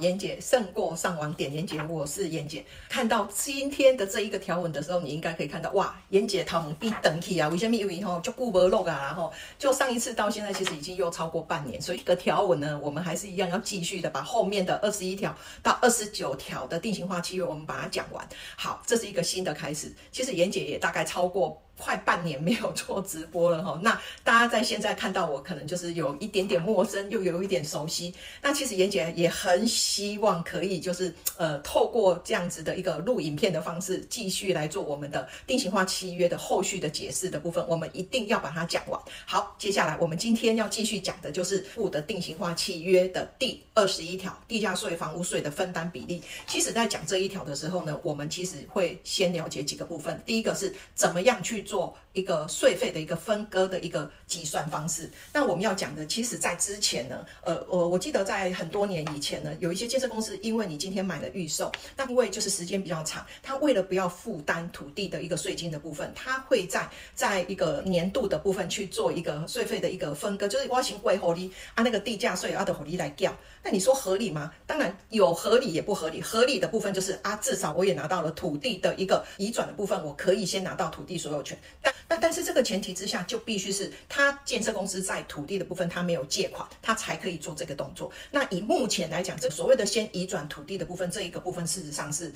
妍姐胜过上网点妍姐，我是妍姐。看到今天的这一个条文的时候，你应该可以看到，哇，妍姐他们必等起啊，为什么？因为吼就顾不落啊，然后就上一次到现在，其实已经又超过半年，所以这个条文呢，我们还是一样要继续的把后面的二十一条到二十九条的定型化契约，我们把它讲完。好，这是一个新的开始。其实妍姐也大概超过。快半年没有做直播了哈，那大家在现在看到我，可能就是有一点点陌生，又有一点熟悉。那其实妍姐也很希望可以就是呃，透过这样子的一个录影片的方式，继续来做我们的定型化契约的后续的解释的部分，我们一定要把它讲完。好，接下来我们今天要继续讲的就是附的定型化契约的第二十一条，地价税、房屋税的分担比例。其实，在讲这一条的时候呢，我们其实会先了解几个部分。第一个是怎么样去。做一个税费的一个分割的一个计算方式。那我们要讲的，其实在之前呢，呃，我我记得在很多年以前呢，有一些建设公司，因为你今天买了预售，那因为就是时间比较长，他为了不要负担土地的一个税金的部分，他会在在一个年度的部分去做一个税费的一个分割，就是我先归合理按那个地价税按的合理来调。那你说合理吗？当然有合理也不合理。合理的部分就是啊，至少我也拿到了土地的一个移转的部分，我可以先拿到土地所有权。但那但是这个前提之下，就必须是他建设公司在土地的部分，他没有借款，他才可以做这个动作。那以目前来讲，这所谓的先移转土地的部分，这一个部分事实上是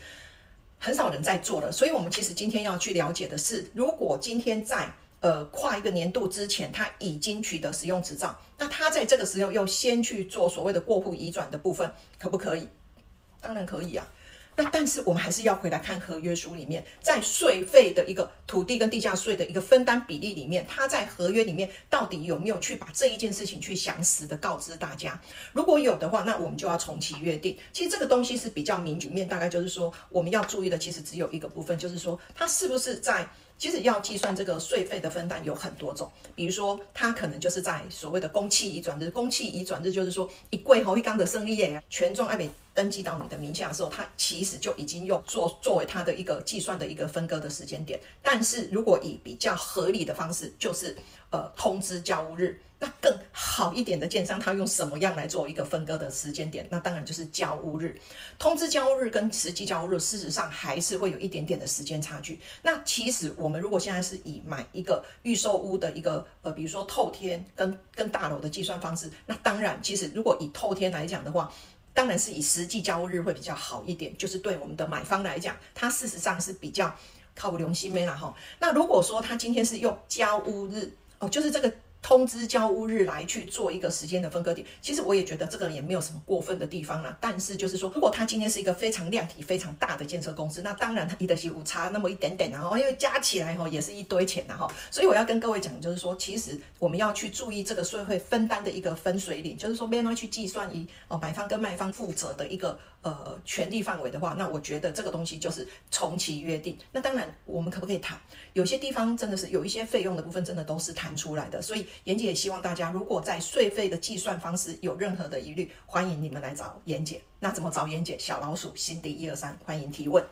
很少人在做的。所以，我们其实今天要去了解的是，如果今天在呃跨一个年度之前，他已经取得使用执照，那他在这个时候又先去做所谓的过户移转的部分，可不可以？当然可以啊。那但是我们还是要回来看合约书里面，在税费的一个土地跟地价税的一个分担比例里面，他在合约里面到底有没有去把这一件事情去详实的告知大家？如果有的话，那我们就要重启约定。其实这个东西是比较明局面，大概就是说我们要注意的，其实只有一个部分，就是说他是不是在。其实要计算这个税费的分担有很多种，比如说它可能就是在所谓的公契移转日，公契移转日就是说一柜吼一缸的生意耶权重爱美登记到你的名下的时候，它其实就已经用作作为它的一个计算的一个分割的时间点。但是如果以比较合理的方式，就是呃通知交屋日。那更好一点的建商，他用什么样来做一个分割的时间点？那当然就是交屋日，通知交屋日跟实际交屋日，事实上还是会有一点点的时间差距。那其实我们如果现在是以买一个预售屋的一个呃，比如说透天跟跟大楼的计算方式，那当然其实如果以透天来讲的话，当然是以实际交屋日会比较好一点，就是对我们的买方来讲，它事实上是比较靠不良心没啦哈。那如果说他今天是用交屋日哦，就是这个。通知交屋日来去做一个时间的分割点，其实我也觉得这个也没有什么过分的地方啦。但是就是说，如果他今天是一个非常量体非常大的建设公司，那当然他一的息误差那么一点点，然后因为加起来哈也是一堆钱然后，所以我要跟各位讲，就是说，其实我们要去注意这个税会分担的一个分水岭，就是说，没有去计算以哦买方跟卖方负责的一个。呃，权利范围的话，那我觉得这个东西就是重启约定。那当然，我们可不可以谈？有些地方真的是有一些费用的部分，真的都是谈出来的。所以，妍姐也希望大家，如果在税费的计算方式有任何的疑虑，欢迎你们来找妍姐。那怎么找妍姐？小老鼠心底一二三，欢迎提问。